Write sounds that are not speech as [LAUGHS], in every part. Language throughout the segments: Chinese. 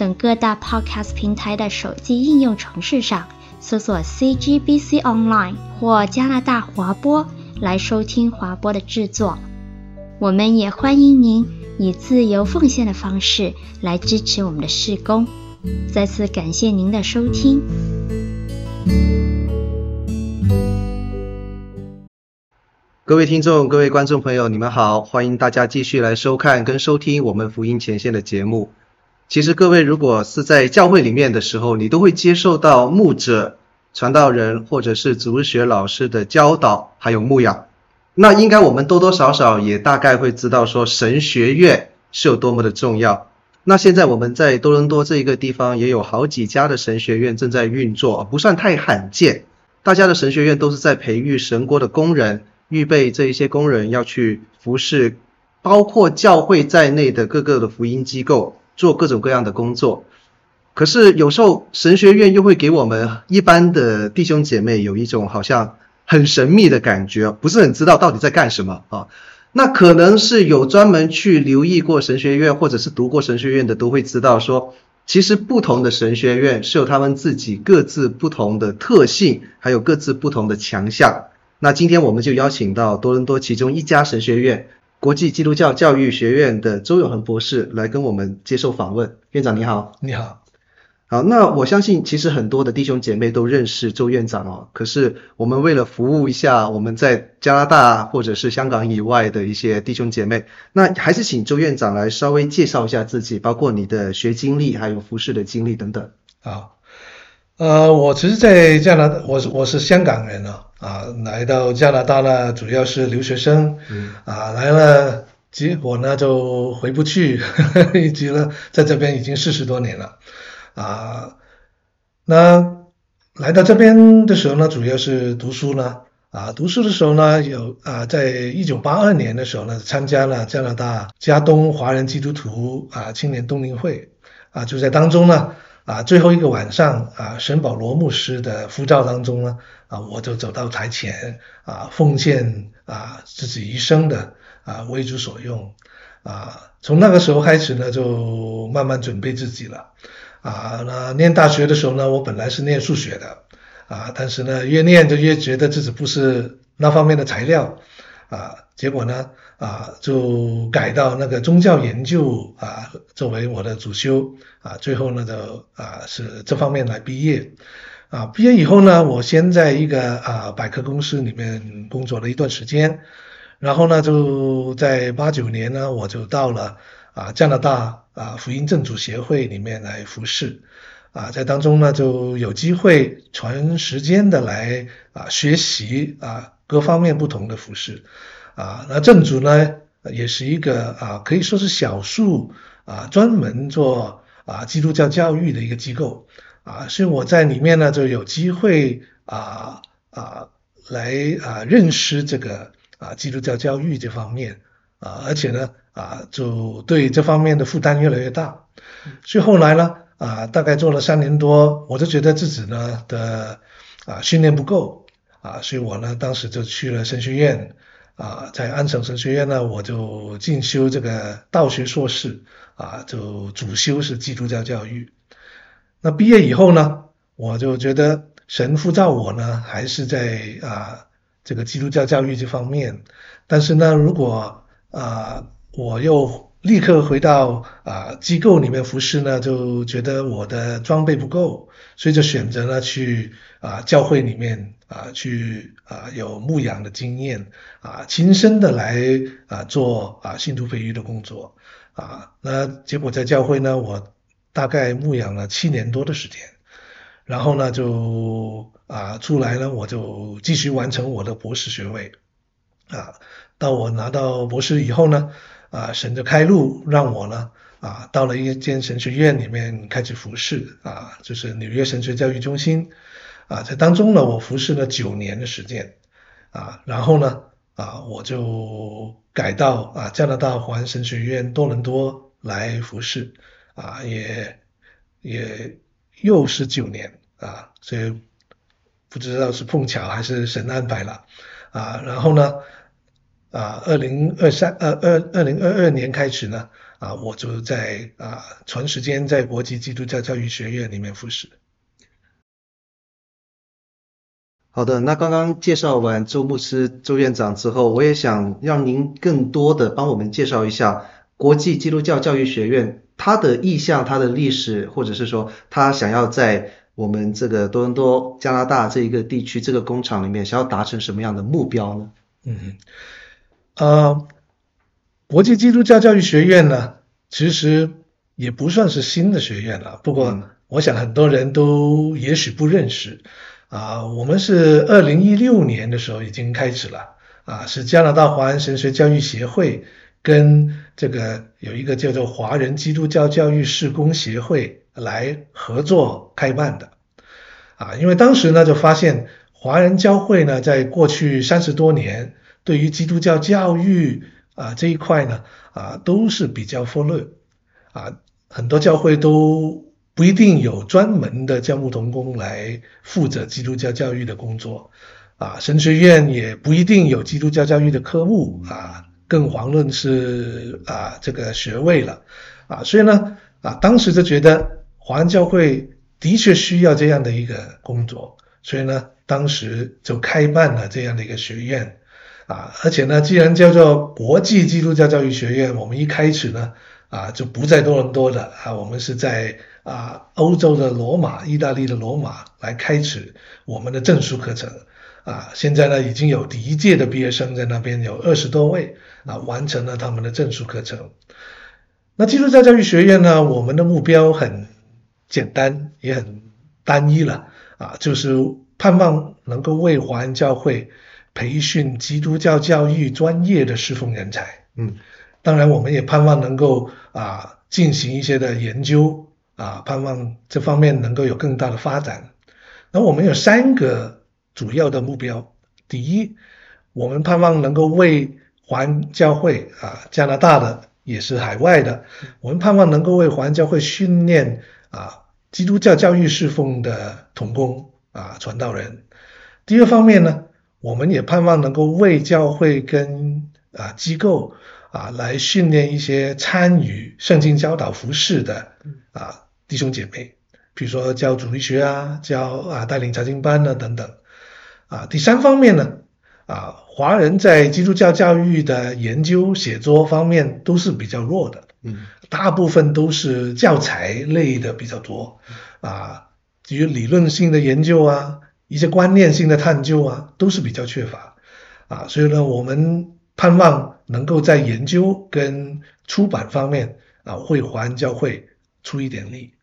等各大 Podcast 平台的手机应用程式上搜索 CGBC Online 或加拿大华播来收听华播的制作。我们也欢迎您以自由奉献的方式来支持我们的事工。再次感谢您的收听。各位听众、各位观众朋友，你们好，欢迎大家继续来收看跟收听我们福音前线的节目。其实各位，如果是在教会里面的时候，你都会接受到牧者、传道人或者是主日学老师的教导，还有牧养。那应该我们多多少少也大概会知道说，神学院是有多么的重要。那现在我们在多伦多这一个地方也有好几家的神学院正在运作，不算太罕见。大家的神学院都是在培育神国的工人，预备这一些工人要去服侍，包括教会在内的各个的福音机构。做各种各样的工作，可是有时候神学院又会给我们一般的弟兄姐妹有一种好像很神秘的感觉，不是很知道到底在干什么啊。那可能是有专门去留意过神学院或者是读过神学院的都会知道说，其实不同的神学院是有他们自己各自不同的特性，还有各自不同的强项。那今天我们就邀请到多伦多其中一家神学院。国际基督教教育学院的周永恒博士来跟我们接受访问。院长你好，你好，好。那我相信其实很多的弟兄姐妹都认识周院长哦。可是我们为了服务一下我们在加拿大或者是香港以外的一些弟兄姐妹，那还是请周院长来稍微介绍一下自己，包括你的学经历，还有服事的经历等等。啊。呃，我其实，在加拿大，我是我是香港人啊，啊，来到加拿大呢，主要是留学生，嗯，啊，来了，结果呢就回不去，呵 [LAUGHS] 呵一直呢在这边已经四十多年了，啊，那来到这边的时候呢，主要是读书呢，啊，读书的时候呢，有啊，在一九八二年的时候呢，参加了加拿大加东华人基督徒啊青年冬令会，啊，就在当中呢。啊，最后一个晚上啊，沈保罗牧师的呼召当中呢，啊，我就走到台前啊，奉献啊自己一生的啊为主所用啊。从那个时候开始呢，就慢慢准备自己了啊。那念大学的时候呢，我本来是念数学的啊，但是呢，越念就越觉得自己不是那方面的材料啊。结果呢，啊，就改到那个宗教研究啊，作为我的主修啊，最后呢，就啊是这方面来毕业啊。毕业以后呢，我先在一个啊百科公司里面工作了一段时间，然后呢，就在八九年呢，我就到了啊加拿大啊福音正主协会里面来服侍啊，在当中呢，就有机会全时间的来啊学习啊各方面不同的服饰。啊，那正主呢，也是一个啊，可以说是少数啊，专门做啊基督教教育的一个机构。啊，所以我在里面呢就有机会啊啊来啊认识这个啊基督教教育这方面。啊，而且呢啊就对这方面的负担越来越大，所以后来呢啊大概做了三年多，我就觉得自己呢的啊训练不够啊，所以我呢当时就去了神学院。啊，在安省神学院呢，我就进修这个道学硕士，啊，就主修是基督教教育。那毕业以后呢，我就觉得神呼召我呢，还是在啊这个基督教教育这方面。但是呢，如果啊我又立刻回到啊机构里面服侍呢，就觉得我的装备不够，所以就选择了去啊教会里面。啊，去啊有牧养的经验啊，亲身的来啊做啊信徒培育的工作啊，那结果在教会呢，我大概牧养了七年多的时间，然后呢就啊出来呢，我就继续完成我的博士学位啊，到我拿到博士以后呢，啊神就开路让我呢啊，到了一间神学院里面开始服侍啊，就是纽约神学教育中心啊，在当中呢，我服侍了九年的时间啊，然后呢啊，我就改到啊加拿大华人神学院多伦多来服侍啊，也也又是九年啊，所以不知道是碰巧还是神安排了啊，然后呢啊，二零二三呃二二零二二年开始呢。啊，我就在啊，长时间在国际基督教教育学院里面服侍。好的，那刚刚介绍完周牧师、周院长之后，我也想让您更多的帮我们介绍一下国际基督教教育学院它的意向、它的历史，或者是说他想要在我们这个多伦多加拿大这一个地区这个工厂里面，想要达成什么样的目标呢？嗯，呃。国际基督教教育学院呢，其实也不算是新的学院了。不过，我想很多人都也许不认识啊。我们是二零一六年的时候已经开始了啊，是加拿大华人神学教育协会跟这个有一个叫做华人基督教教育事工协会来合作开办的啊。因为当时呢，就发现华人教会呢，在过去三十多年对于基督教教育啊，这一块呢，啊，都是比较忽略，啊，很多教会都不一定有专门的教牧同工来负责基督教教育的工作，啊，神学院也不一定有基督教教育的科目，啊，更遑论是啊这个学位了，啊，所以呢，啊，当时就觉得华人教会的确需要这样的一个工作，所以呢，当时就开办了这样的一个学院。啊，而且呢，既然叫做国际基督教教育学院，我们一开始呢，啊，就不在多伦多的啊，我们是在啊欧洲的罗马、意大利的罗马来开始我们的证书课程，啊，现在呢已经有第一届的毕业生在那边有二十多位啊，完成了他们的证书课程。那基督教教育学院呢，我们的目标很简单，也很单一了，啊，就是盼望能够为华人教会。培训基督教教育专业的侍奉人才，嗯，当然我们也盼望能够啊进行一些的研究啊，盼望这方面能够有更大的发展。那我们有三个主要的目标：第一，我们盼望能够为环教会啊，加拿大的也是海外的，我们盼望能够为环教会训练啊基督教教育侍奉的童工啊传道人。第二方面呢，我们也盼望能够为教会跟啊机构啊来训练一些参与圣经教导服事的啊弟兄姐妹，比如说教主日学啊，教啊带领查经班啊等等。啊，第三方面呢，啊华人在基督教教育的研究写作方面都是比较弱的，嗯，大部分都是教材类的比较多，啊，至于理论性的研究啊。一些观念性的探究啊，都是比较缺乏啊，所以呢，我们盼望能够在研究跟出版方面啊，会华人教会出一点力。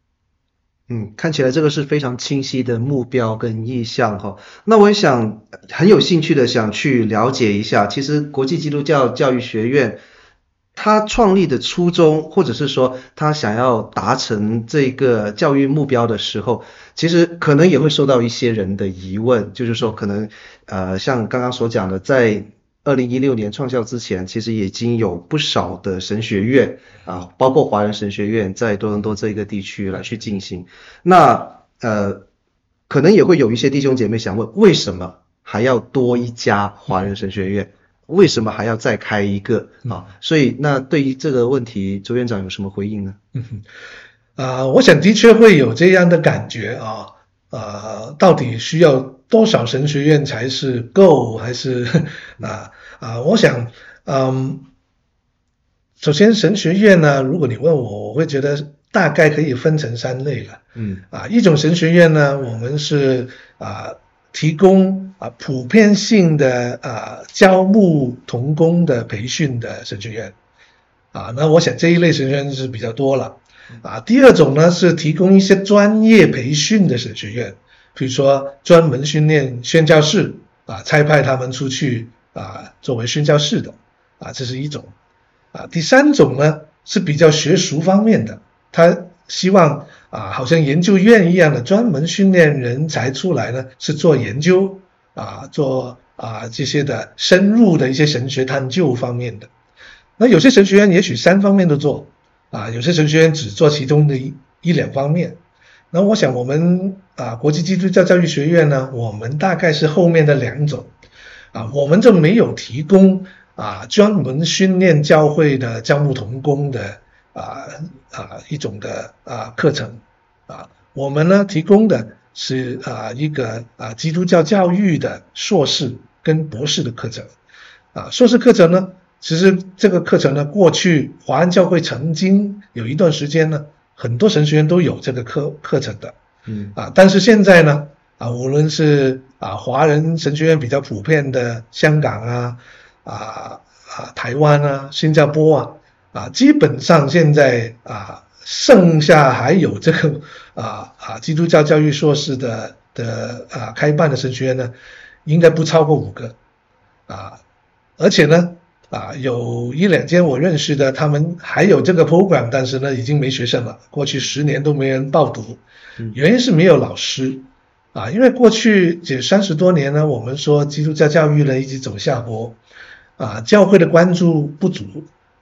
嗯，看起来这个是非常清晰的目标跟意向哈。那我也想很有兴趣的想去了解一下，其实国际基督教教育学院。他创立的初衷，或者是说他想要达成这个教育目标的时候，其实可能也会受到一些人的疑问，就是说可能呃像刚刚所讲的，在二零一六年创校之前，其实已经有不少的神学院啊，包括华人神学院在多伦多这个地区来去进行。那呃，可能也会有一些弟兄姐妹想问，为什么还要多一家华人神学院？为什么还要再开一个啊？所以那对于这个问题，周院长有什么回应呢？嗯哼，啊，我想的确会有这样的感觉啊，啊，到底需要多少神学院才是够，还是 [LAUGHS] 啊啊？我想，嗯，首先神学院呢，如果你问我，我会觉得大概可以分成三类了。嗯，啊，一种神学院呢，我们是啊。提供啊普遍性的啊教牧同工的培训的神学院啊，那我想这一类神学院是比较多了啊。第二种呢是提供一些专业培训的神学院，比如说专门训练宣教士啊，差派他们出去啊作为宣教士的啊，这是一种啊。第三种呢是比较学术方面的，他希望啊，好像研究院一样的专门训练人才出来呢，是做研究啊，做啊这些的深入的一些神学探究方面的。那有些神学院也许三方面都做啊，有些神学院只做其中的一一两方面。那我想我们啊，国际基督教教育学院呢，我们大概是后面的两种啊，我们就没有提供啊专门训练教会的教牧同工的啊啊一种的啊课程啊，我们呢提供的是啊一个啊基督教教育的硕士跟博士的课程啊，硕士课程呢，其实这个课程呢，过去华安教会曾经有一段时间呢。很多神学院都有这个课课程的，嗯啊，但是现在呢，啊，无论是啊华人神学院比较普遍的香港啊，啊啊台湾啊，新加坡啊，啊，基本上现在啊剩下还有这个啊啊基督教教育硕士的的啊开办的神学院呢，应该不超过五个，啊，而且呢。啊，有一两间我认识的，他们还有这个 program，但是呢，已经没学生了。过去十年都没人报读，原因是没有老师。啊，因为过去这三十多年呢，我们说基督教教育呢一直走下坡，啊，教会的关注不足，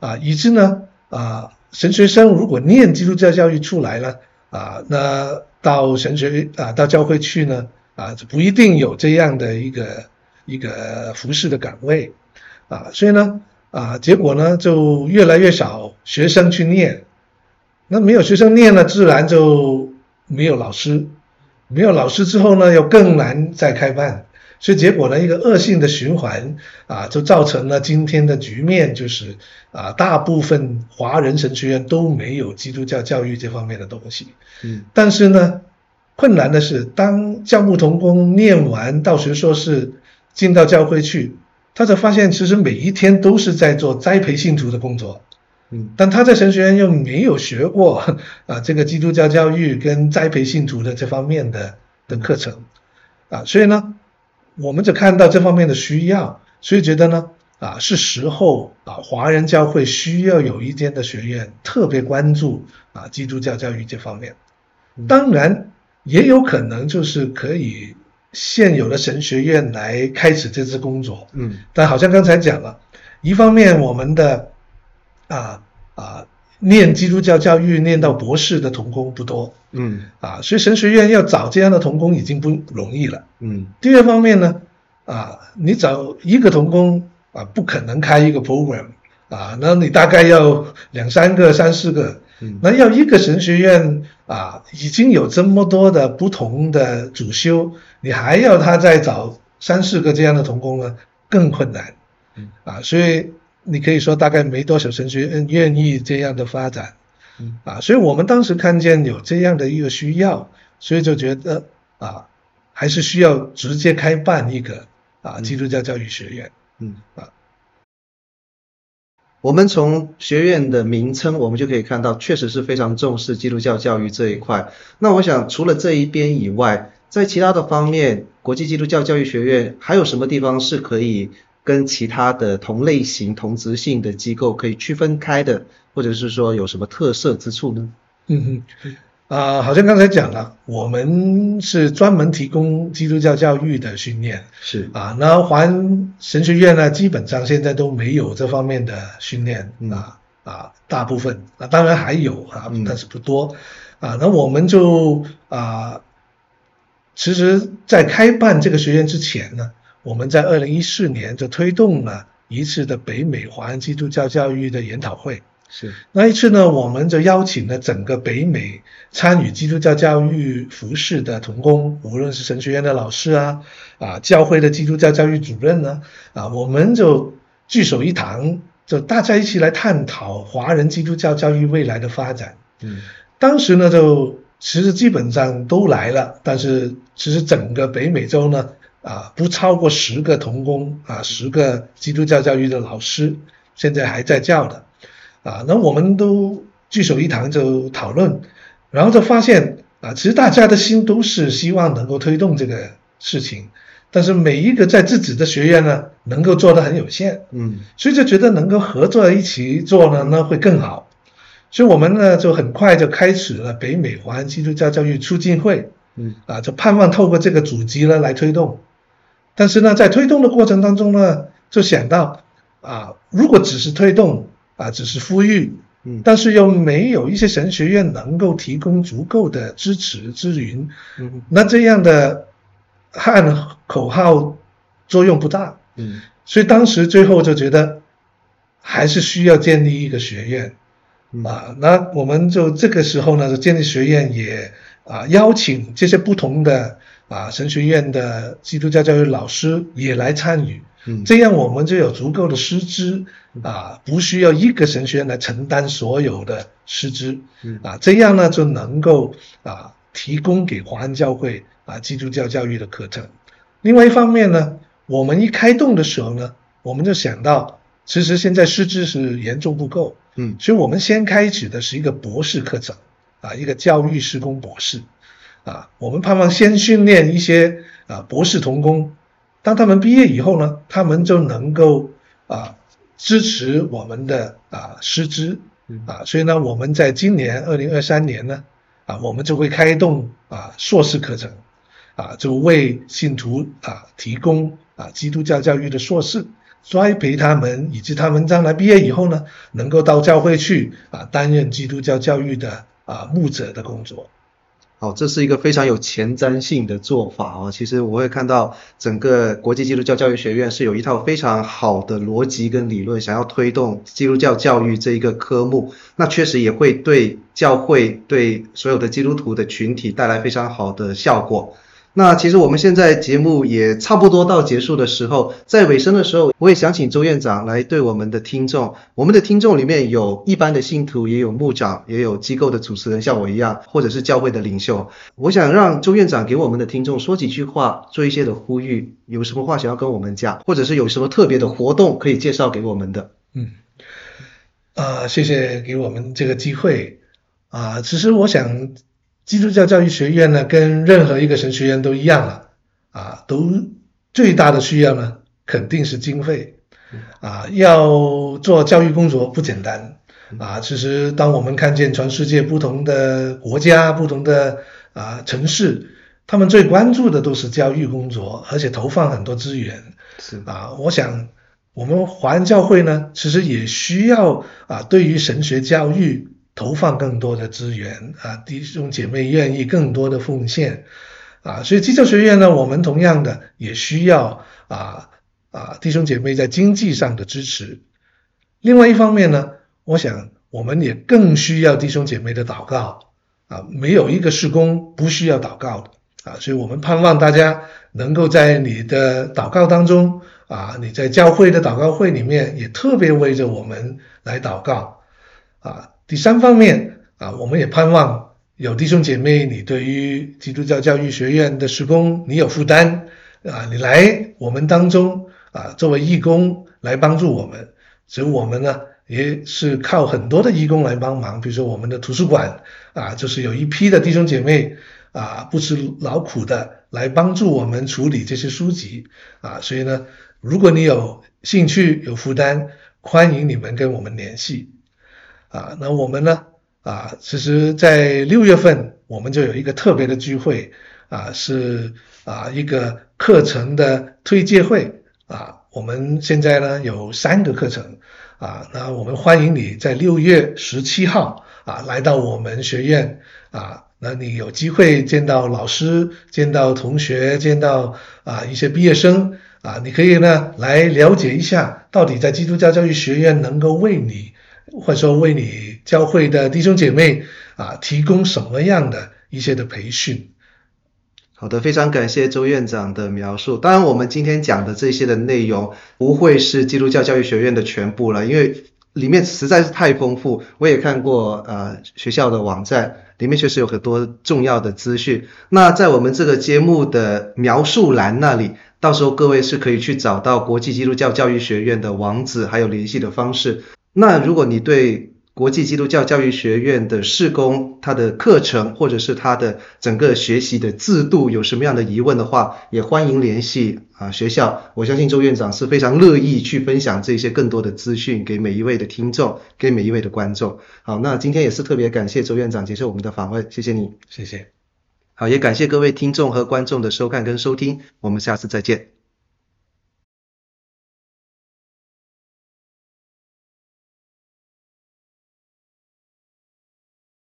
啊，以致呢，啊，神学生如果念基督教教育出来了，啊，那到神学啊到教会去呢，啊，就不一定有这样的一个一个服侍的岗位。啊，所以呢，啊，结果呢就越来越少学生去念，那没有学生念了，自然就没有老师，没有老师之后呢，又更难再开办，所以结果呢，一个恶性的循环啊，就造成了今天的局面，就是啊，大部分华人神学院都没有基督教教育这方面的东西。嗯，但是呢，困难的是，当教牧童工念完道学硕士，进到教会去。他才发现，其实每一天都是在做栽培信徒的工作，嗯，但他在神学院又没有学过啊，这个基督教教育跟栽培信徒的这方面的的课程，啊，所以呢，我们就看到这方面的需要，所以觉得呢，啊，是时候啊，华人教会需要有一间的学院特别关注啊，基督教教育这方面，当然也有可能就是可以。现有的神学院来开始这次工作，嗯，但好像刚才讲了，一方面我们的啊啊念基督教教育念到博士的童工不多，嗯，啊，所以神学院要找这样的童工已经不容易了，嗯。第二方面呢，啊，你找一个童工啊，不可能开一个 program，啊，那你大概要两三个、三四个。嗯，那要一个神学院啊，已经有这么多的不同的主修，你还要他再找三四个这样的童工呢，更困难。嗯，啊，所以你可以说大概没多少神学员愿意这样的发展。嗯，啊，所以我们当时看见有这样的一个需要，所以就觉得啊，还是需要直接开办一个啊基督教教育学院。嗯，啊。我们从学院的名称，我们就可以看到，确实是非常重视基督教教育这一块。那我想，除了这一边以外，在其他的方面，国际基督教教育学院还有什么地方是可以跟其他的同类型、同质性的机构可以区分开的，或者是说有什么特色之处呢？嗯哼。啊、呃，好像刚才讲了，我们是专门提供基督教教育的训练，是啊，那华安神学院呢，基本上现在都没有这方面的训练，嗯、啊啊，大部分啊，当然还有啊，但是不多，嗯、啊，那我们就啊，其实，在开办这个学院之前呢，我们在二零一四年就推动了一次的北美华人基督教教育的研讨会。是那一次呢，我们就邀请了整个北美参与基督教教育服事的同工，无论是神学院的老师啊，啊，教会的基督教教育主任呢，啊，我们就聚首一堂，就大家一起来探讨华人基督教教育未来的发展。嗯，当时呢，就其实基本上都来了，但是其实整个北美洲呢，啊，不超过十个童工啊，十个基督教教育的老师，现在还在教的。啊，那我们都聚首一堂就讨论，然后就发现啊，其实大家的心都是希望能够推动这个事情，但是每一个在自己的学院呢，能够做得很有限，嗯，所以就觉得能够合作一起做呢，那会更好，所以我们呢就很快就开始了北美华人基督教教育促进会，嗯，啊，就盼望透过这个组织呢来推动。但是呢，在推动的过程当中呢，就想到啊，如果只是推动啊，只是呼吁，嗯，但是又没有一些神学院能够提供足够的支持支援，嗯，那这样的喊口号作用不大，嗯，所以当时最后就觉得还是需要建立一个学院，啊，那我们就这个时候呢，就建立学院也啊邀请这些不同的。啊，神学院的基督教教育老师也来参与，嗯，这样我们就有足够的师资，啊，不需要一个神学院来承担所有的师资，嗯，啊，这样呢就能够啊提供给华人教会啊基督教教育的课程。另外一方面呢，我们一开动的时候呢，我们就想到，其实现在师资是严重不够，嗯，所以我们先开始的是一个博士课程，啊，一个教育施工博士。啊，我们盼望先训练一些啊博士童工，当他们毕业以后呢，他们就能够啊支持我们的啊师资。啊，所以呢，我们在今年二零二三年呢，啊，我们就会开动啊硕士课程，啊，就为信徒啊提供啊基督教教育的硕士，栽培他们，以及他们将来毕业以后呢，能够到教会去啊担任基督教教育的啊牧者的工作。好，这是一个非常有前瞻性的做法哦。其实我会看到整个国际基督教教育学院是有一套非常好的逻辑跟理论，想要推动基督教教育这一个科目。那确实也会对教会、对所有的基督徒的群体带来非常好的效果。那其实我们现在节目也差不多到结束的时候，在尾声的时候，我也想请周院长来对我们的听众，我们的听众里面有一般的信徒，也有牧长，也有机构的主持人，像我一样，或者是教会的领袖。我想让周院长给我们的听众说几句话，做一些的呼吁，有什么话想要跟我们讲，或者是有什么特别的活动可以介绍给我们的。嗯，啊、呃，谢谢给我们这个机会啊、其实我想。基督教教育学院呢，跟任何一个神学院都一样了，啊，都最大的需要呢，肯定是经费，啊，要做教育工作不简单，啊，其实当我们看见全世界不同的国家、不同的啊城市，他们最关注的都是教育工作，而且投放很多资源，是。啊，我想我们华人教会呢，其实也需要啊，对于神学教育。投放更多的资源啊，弟兄姐妹愿意更多的奉献啊，所以基督教学院呢，我们同样的也需要啊啊弟兄姐妹在经济上的支持。另外一方面呢，我想我们也更需要弟兄姐妹的祷告啊，没有一个事工不需要祷告的啊，所以我们盼望大家能够在你的祷告当中啊，你在教会的祷告会里面也特别为着我们来祷告啊。第三方面啊，我们也盼望有弟兄姐妹，你对于基督教教育学院的施工，你有负担啊，你来我们当中啊，作为义工来帮助我们。所以我们呢，也是靠很多的义工来帮忙。比如说我们的图书馆啊，就是有一批的弟兄姐妹啊，不辞劳苦的来帮助我们处理这些书籍啊。所以呢，如果你有兴趣、有负担，欢迎你们跟我们联系。啊，那我们呢？啊，其实，在六月份我们就有一个特别的聚会，啊，是啊一个课程的推介会，啊，我们现在呢有三个课程，啊，那我们欢迎你在六月十七号啊来到我们学院，啊，那你有机会见到老师，见到同学，见到啊一些毕业生，啊，你可以呢来了解一下，到底在基督教教育学院能够为你。或者说为你教会的弟兄姐妹啊提供什么样的一些的培训？好的，非常感谢周院长的描述。当然，我们今天讲的这些的内容不会是基督教教育学院的全部了，因为里面实在是太丰富。我也看过呃学校的网站，里面确实有很多重要的资讯。那在我们这个节目的描述栏那里，到时候各位是可以去找到国际基督教教育学院的网址还有联系的方式。那如果你对国际基督教教育学院的事工，它的课程或者是它的整个学习的制度有什么样的疑问的话，也欢迎联系啊学校。我相信周院长是非常乐意去分享这些更多的资讯给每一位的听众，给每一位的观众。好，那今天也是特别感谢周院长接受我们的访问，谢谢你，谢谢。好，也感谢各位听众和观众的收看跟收听，我们下次再见。